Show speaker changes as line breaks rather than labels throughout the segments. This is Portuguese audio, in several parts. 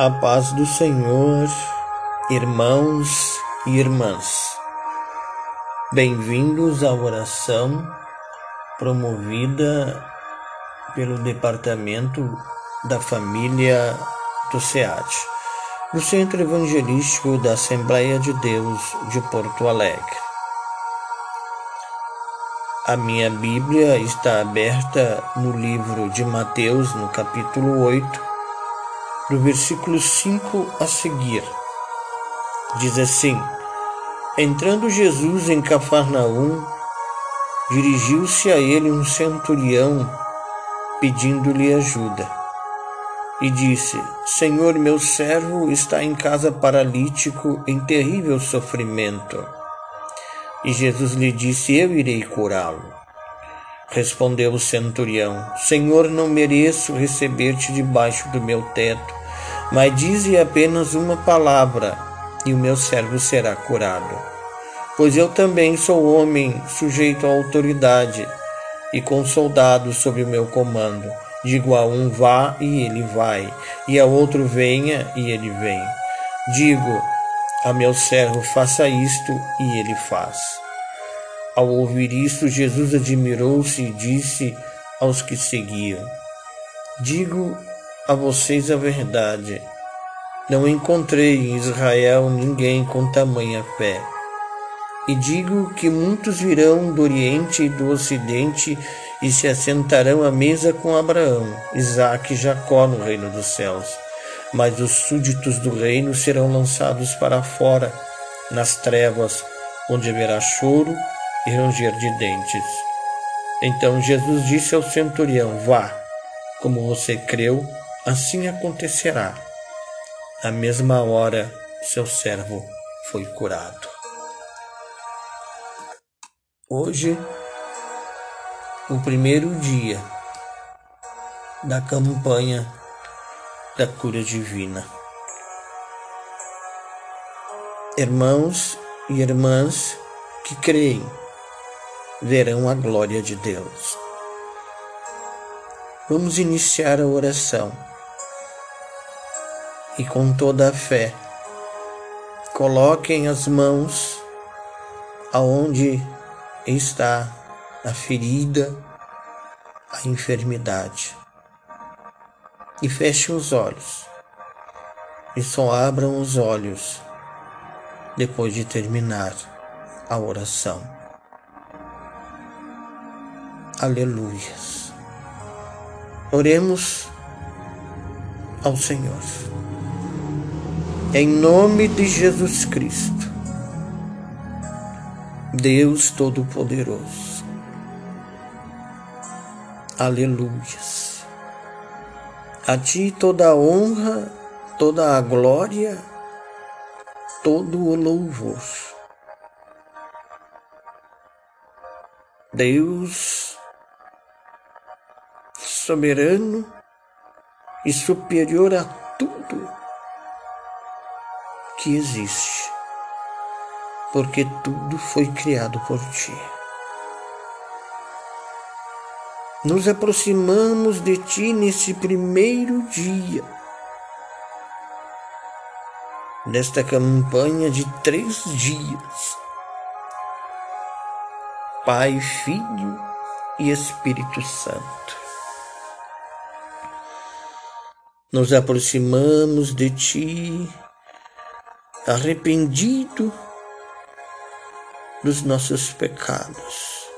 A paz do Senhor, irmãos e irmãs. Bem-vindos à oração promovida pelo Departamento da Família do SEAD, do Centro Evangelístico da Assembleia de Deus de Porto Alegre. A minha Bíblia está aberta no livro de Mateus, no capítulo 8, do versículo 5 a seguir. Diz assim: Entrando Jesus em Cafarnaum, dirigiu-se a ele um centurião, pedindo-lhe ajuda. E disse: Senhor, meu servo está em casa paralítico, em terrível sofrimento. E Jesus lhe disse: Eu irei curá-lo. Respondeu o centurião: Senhor, não mereço receber-te debaixo do meu teto mas dize apenas uma palavra, e o meu servo será curado. Pois eu também sou homem sujeito à autoridade, e com soldados sob o meu comando. Digo a um vá e ele vai, e a outro venha e ele vem. Digo a meu servo faça isto e ele faz. Ao ouvir isto, Jesus admirou-se e disse aos que seguiam: Digo a vocês a verdade. Não encontrei em Israel ninguém com tamanha fé. E digo que muitos virão do Oriente e do Ocidente e se assentarão à mesa com Abraão, Isaque e Jacó no reino dos céus. Mas os súditos do reino serão lançados para fora, nas trevas, onde haverá choro e ranger de dentes. Então Jesus disse ao centurião: Vá, como você creu, Assim acontecerá. Na mesma hora, seu servo foi curado. Hoje, o primeiro dia da campanha da cura divina. Irmãos e irmãs que creem verão a glória de Deus. Vamos iniciar a oração e com toda a fé. Coloquem as mãos aonde está a ferida, a enfermidade. E fechem os olhos. E só abram os olhos depois de terminar a oração. Aleluias. Oremos ao Senhor. Em nome de Jesus Cristo, Deus Todo-Poderoso. Aleluias. A Ti toda a honra, toda a glória, todo o louvor. Deus soberano e superior a tudo que existe, porque tudo foi criado por ti. Nos aproximamos de ti nesse primeiro dia desta campanha de três dias. Pai, Filho e Espírito Santo. Nos aproximamos de Ti arrependido dos nossos pecados.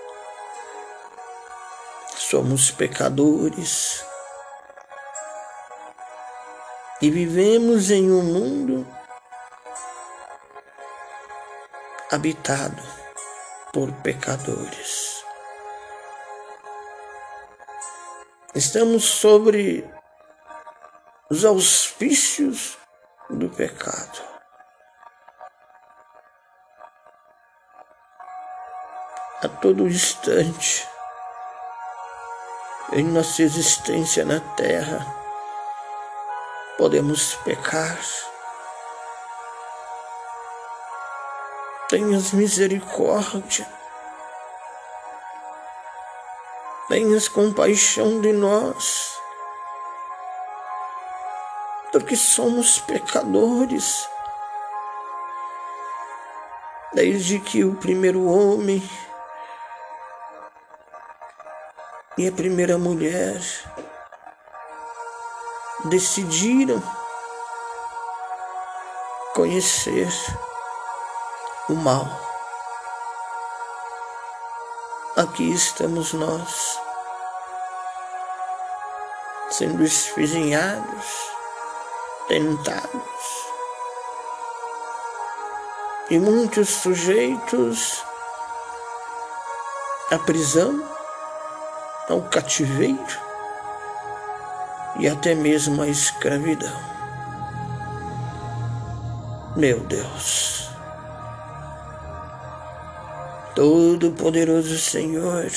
Somos pecadores e vivemos em um mundo habitado por pecadores. Estamos sobre os auspícios do pecado. A todo instante em nossa existência na terra. Podemos pecar. Tenhas misericórdia. Tenhas compaixão de nós. porque somos pecadores. Desde que o primeiro homem e a primeira mulher. Decidiram conhecer o mal. Aqui estamos nós, sendo esfizinhados, tentados, e muitos sujeitos à prisão, ao cativeiro e até mesmo à escravidão. Meu Deus. Todo-Poderoso Senhor,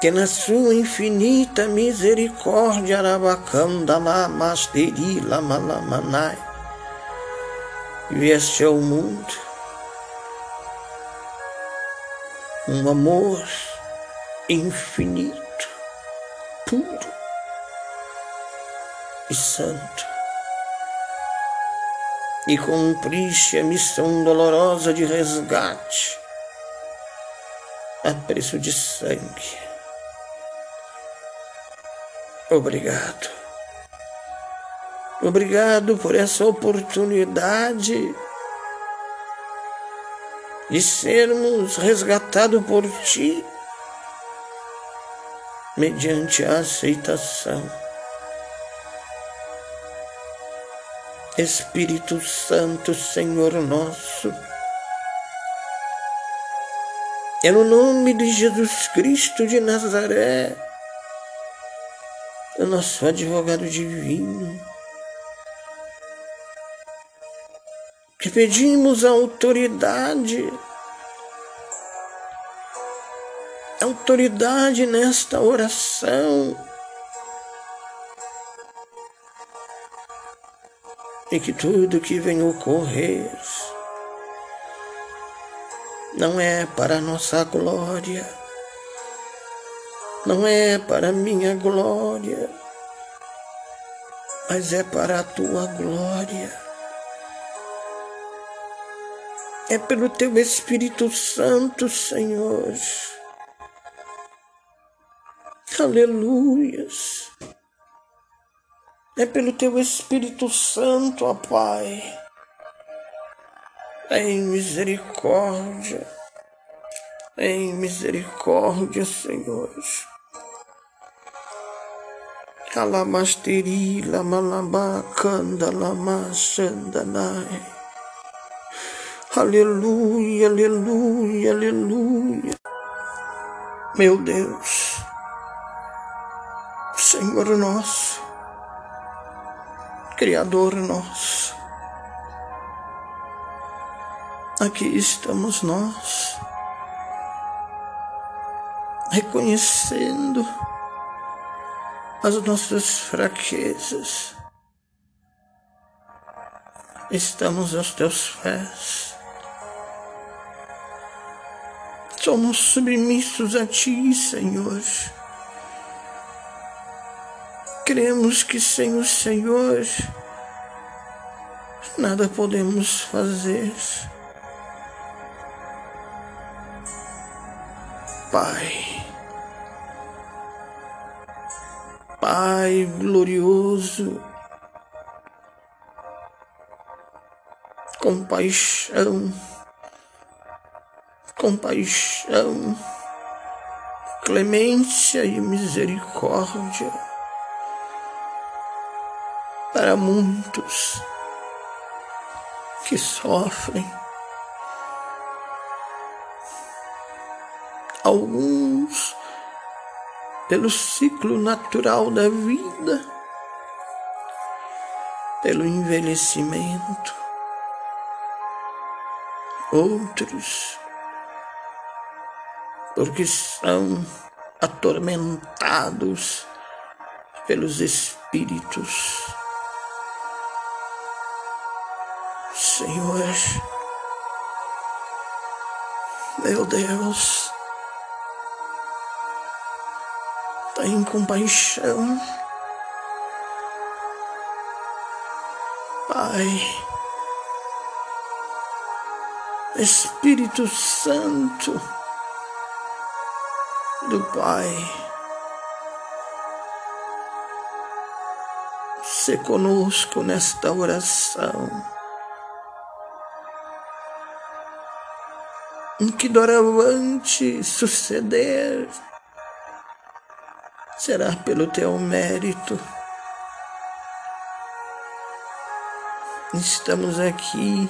que na sua infinita misericórdia, Arabacanda Lamasteri Lamalamanai, vieste ao mundo um amor infinito, puro e santo e cumpriste a missão dolorosa de resgate a preço de sangue. Obrigado. Obrigado por essa oportunidade de sermos resgatados por Ti mediante a aceitação Espírito Santo, Senhor nosso. É no nome de Jesus Cristo de Nazaré, o nosso advogado divino, que pedimos a autoridade, autoridade nesta oração e que tudo que vem ocorrer não é para nossa glória, não é para minha glória, mas é para a tua glória. É pelo teu Espírito Santo, Senhor. Aleluias. É pelo teu Espírito Santo, ó Pai. Em misericórdia. Em misericórdia, Senhor. Alamasteri, lamalabá, canda, lamassandanai. Aleluia, aleluia, aleluia. Meu Deus, Senhor nosso, Criador nosso. Aqui estamos nós, reconhecendo as nossas fraquezas. Estamos aos teus pés. Somos submissos a ti, Senhor. Cremos que sem o Senhor nada podemos fazer. Pai, Pai glorioso, compaixão, compaixão, clemência e misericórdia para muitos que sofrem. Alguns pelo ciclo natural da vida, pelo envelhecimento, outros porque são atormentados pelos espíritos Senhor. Meu Deus, tem compaixão Pai, Espírito Santo do Pai, se conosco nesta oração. Em que doravante suceder será pelo teu mérito. Estamos aqui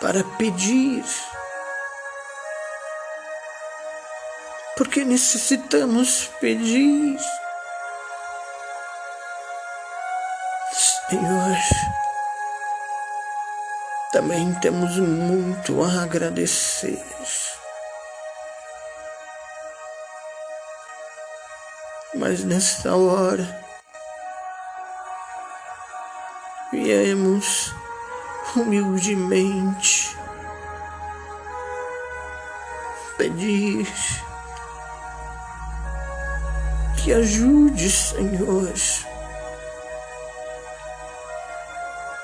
para pedir, porque necessitamos pedir. Senhor, também temos muito a agradecer. Mas nesta hora, viemos humildemente pedir que ajude, Senhor,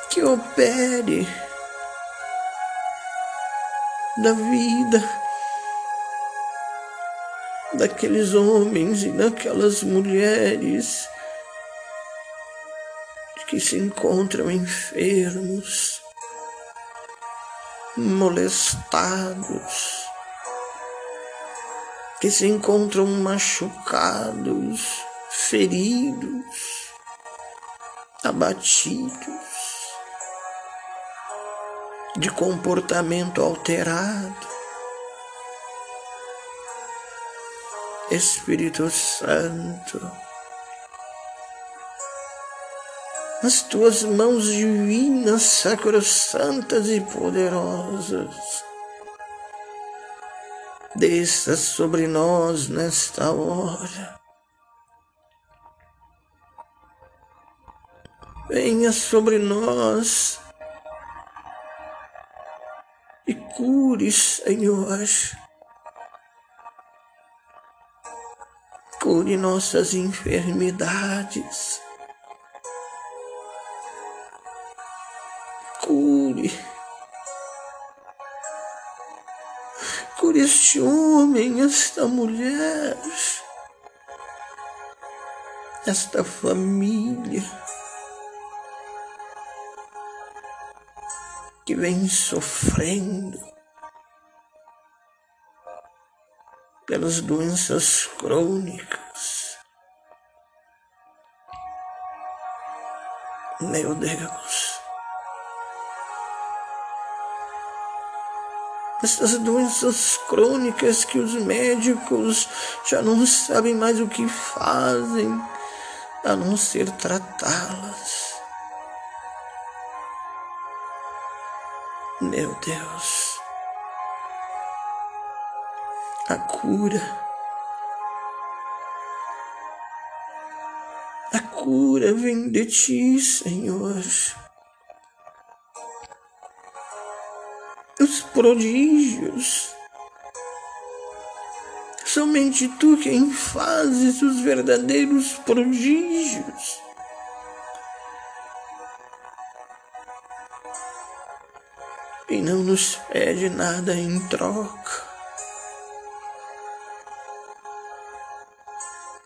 que opere da vida daqueles homens e daquelas mulheres que se encontram enfermos, molestados, que se encontram machucados, feridos, abatidos, de comportamento alterado. Espírito Santo, as tuas mãos divinas, sacrossantas e poderosas. Desça sobre nós nesta hora. Venha sobre nós e cure, Senhor. Cure nossas enfermidades. cure. Cure este homem, esta mulher, esta família que vem sofrendo pelas doenças crônicas. Meu Deus. essas doenças crônicas que os médicos já não sabem mais o que fazem a não ser tratá-las. Meu Deus, a cura, a cura vem de ti, Senhor. os prodígios. Somente tu quem fazes os verdadeiros prodígios. E não nos pede nada em troca.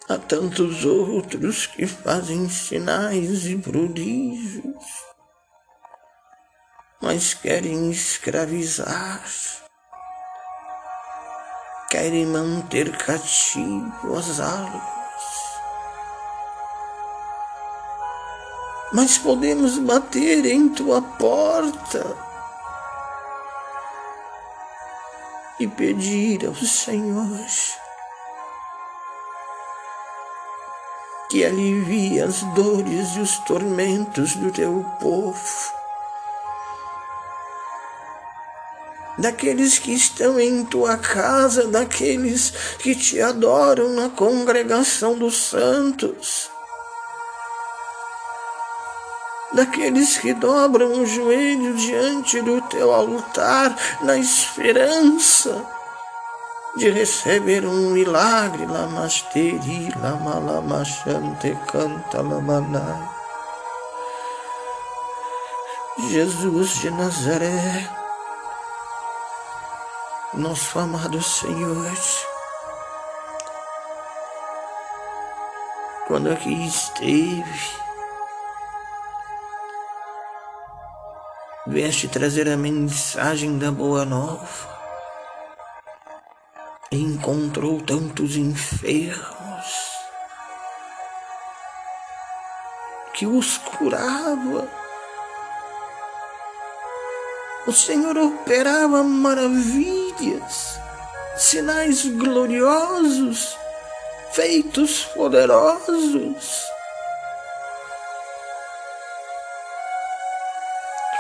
Há tantos outros que fazem sinais e prodígios mas querem escravizar, querem manter cativo as almas. Mas podemos bater em tua porta e pedir ao Senhor que alivie as dores e os tormentos do teu povo daqueles que estão em tua casa, daqueles que te adoram na congregação dos santos, daqueles que dobram o joelho diante do teu altar na esperança de receber um milagre, lamasteri, lamalamachante, canta lamanai. Jesus de Nazaré, nosso amado Senhor, quando aqui esteve, vieste trazer a mensagem da Boa Nova encontrou tantos enfermos que os curava. O Senhor operava maravilhas, sinais gloriosos, feitos poderosos.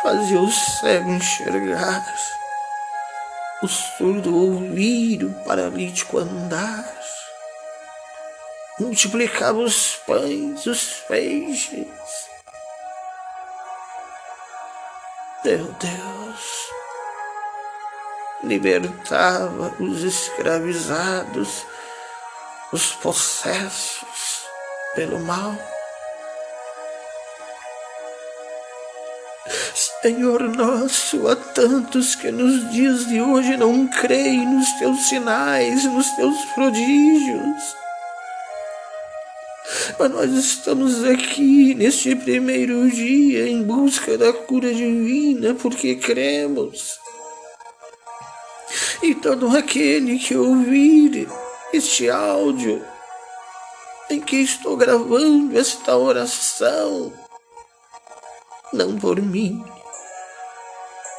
Fazia o cego enxergar o surdo ouvir, o paralítico andar. Multiplicava os pães, os peixes. Meu Deus, libertava os escravizados, os possessos pelo mal. Senhor nosso, há tantos que nos dias de hoje não creem nos teus sinais, nos teus prodígios. Mas nós estamos aqui neste primeiro dia em busca da cura divina porque cremos. E todo aquele que ouvir este áudio em que estou gravando esta oração, não por mim,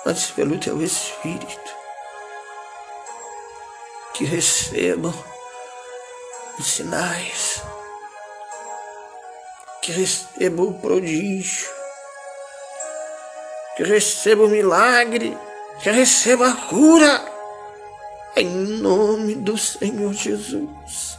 mas pelo teu Espírito, que recebam os sinais, que recebam o prodígio, que recebam o milagre, que recebam a cura, em nome do Senhor Jesus.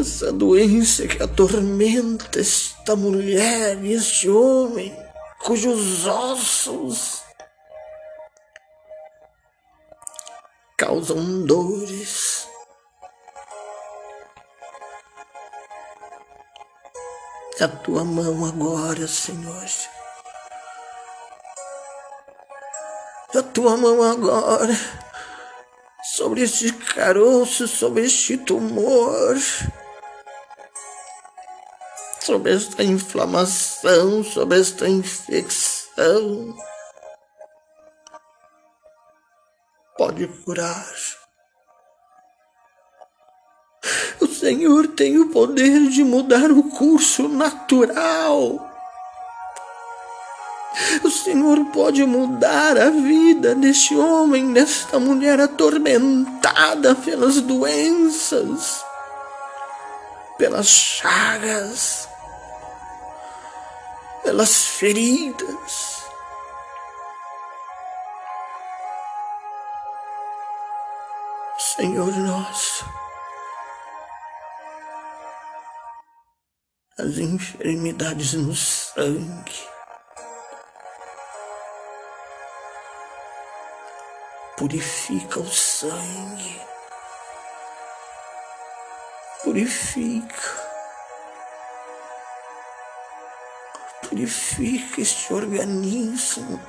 Essa doença que atormenta esta mulher e este homem, cujos ossos causam dores. A tua mão agora, Senhor. A tua mão agora sobre este caroço, sobre este tumor sobre esta inflamação, sobre esta infecção. Pode curar. O Senhor tem o poder de mudar o curso natural. O Senhor pode mudar a vida deste homem, desta mulher atormentada pelas doenças, pelas chagas pelas feridas. Senhor nosso, as enfermidades no sangue, purifica o sangue, purifica. Purifica este organismo.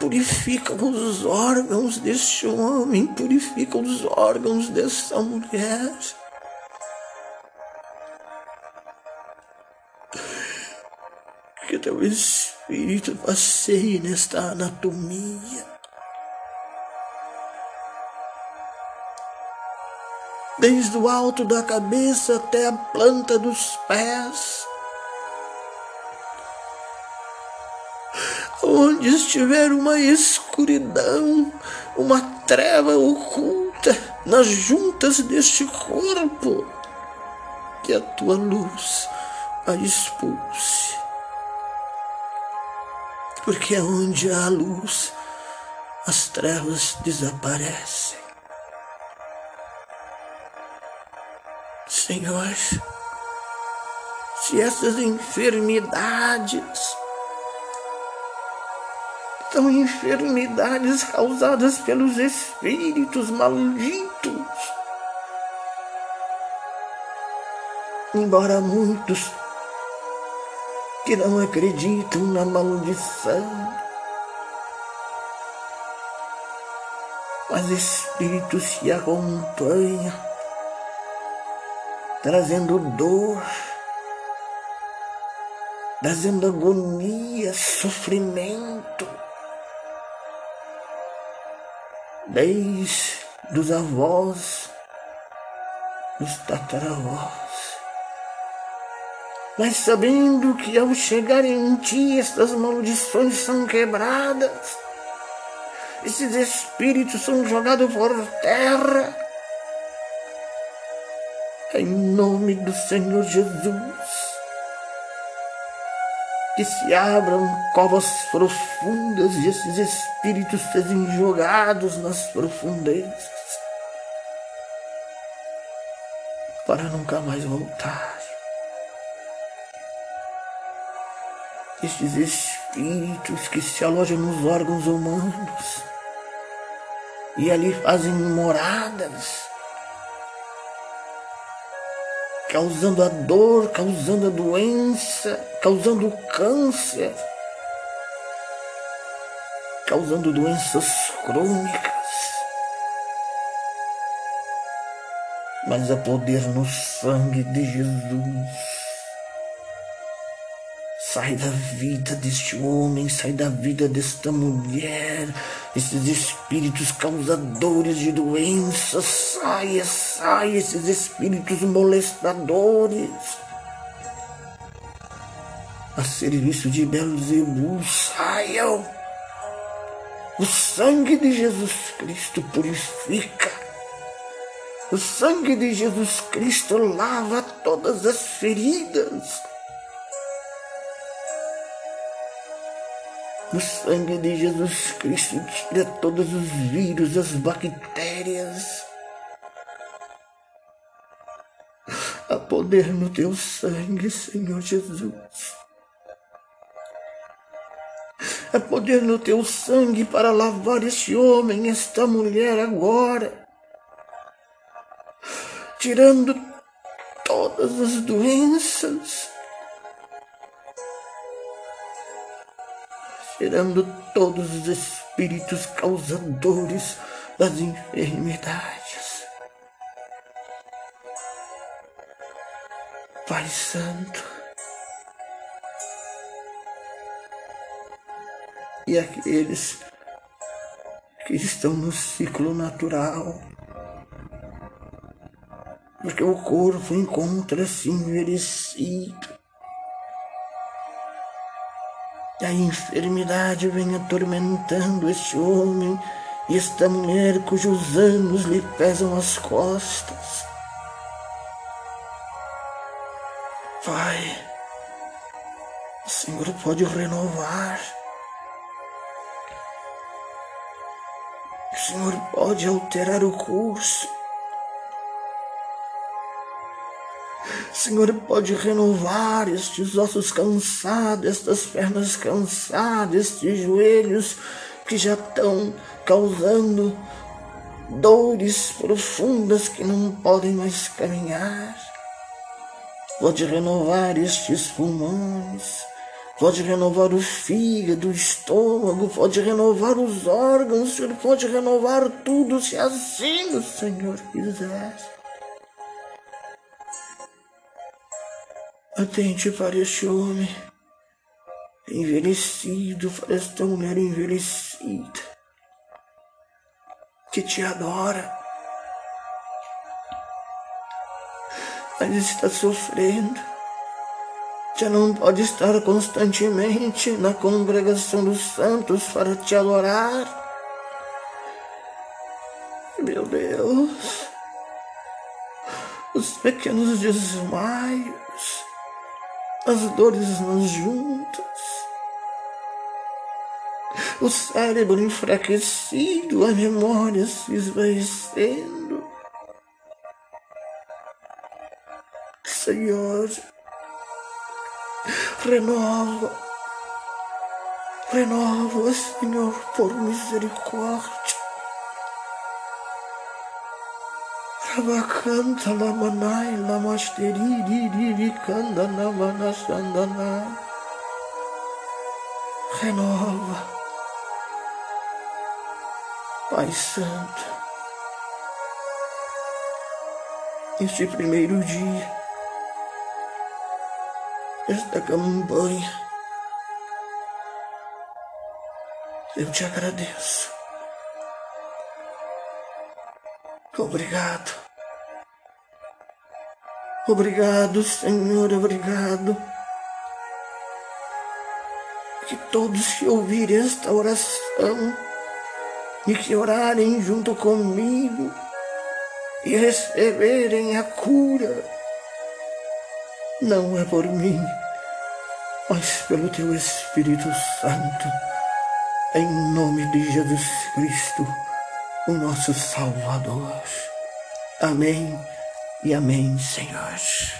Purifica os órgãos deste homem. Purifica os órgãos dessa mulher. Que teu espírito passeie nesta anatomia. Desde o alto da cabeça até a planta dos pés onde estiver uma escuridão, uma treva oculta nas juntas deste corpo, que a tua luz a expulse. Porque onde há luz, as trevas desaparecem. Senhor, se essas enfermidades são enfermidades causadas pelos espíritos malditos. Embora muitos que não acreditam na maldição, mas espíritos se acompanham, trazendo dor, trazendo agonia, sofrimento, desde os avós, os tataravós. Mas sabendo que ao chegar em ti estas maldições são quebradas, esses espíritos são jogados por terra. Em nome do Senhor Jesus. Que se abram covas profundas e esses espíritos sejam jogados nas profundezas. Para nunca mais voltar. Estes espíritos que se alojam nos órgãos humanos e ali fazem moradas, causando a dor, causando a doença, causando o câncer, causando doenças crônicas. Mas há poder no sangue de Jesus. Sai da vida deste homem, sai da vida desta mulher, esses espíritos causadores de doenças, saia, saia, esses espíritos molestadores. A serviço de Belzebu, saiam. O sangue de Jesus Cristo purifica. O sangue de Jesus Cristo lava todas as feridas. O sangue de Jesus Cristo tira todos os vírus, as bactérias. Há poder no teu sangue, Senhor Jesus. Há poder no teu sangue para lavar este homem, esta mulher agora. Tirando todas as doenças tirando todos os espíritos causadores das enfermidades. Pai Santo, e aqueles que estão no ciclo natural, porque o corpo encontra-se envelhecido, a enfermidade vem atormentando este homem e esta mulher cujos anos lhe pesam as costas. Pai, o Senhor pode renovar. O Senhor pode alterar o curso. Senhor pode renovar estes ossos cansados, estas pernas cansadas, estes joelhos que já estão causando dores profundas que não podem mais caminhar. Pode renovar estes pulmões, pode renovar o fígado, o estômago, pode renovar os órgãos, Senhor pode renovar tudo se assim o Senhor quiser. Atente para este homem envelhecido, para esta mulher envelhecida. Que te adora, mas está sofrendo. Já não pode estar constantemente na congregação dos santos para te adorar. Meu Deus, os pequenos desmaios as dores nas juntas, o cérebro enfraquecido, a memória se esvaecendo. Senhor, renova, Renova, Senhor, por misericórdia. Rabacanta lamanai lamasteriri canda namanasandana. Renova, Pai Santo, este primeiro dia, esta campanha, Eu te agradeço. Obrigado. Obrigado, Senhor, obrigado. Que todos que ouvirem esta oração e que orarem junto comigo e receberem a cura, não é por mim, mas pelo teu Espírito Santo em nome de Jesus Cristo, o nosso Salvador. Amém e amém, Senhor.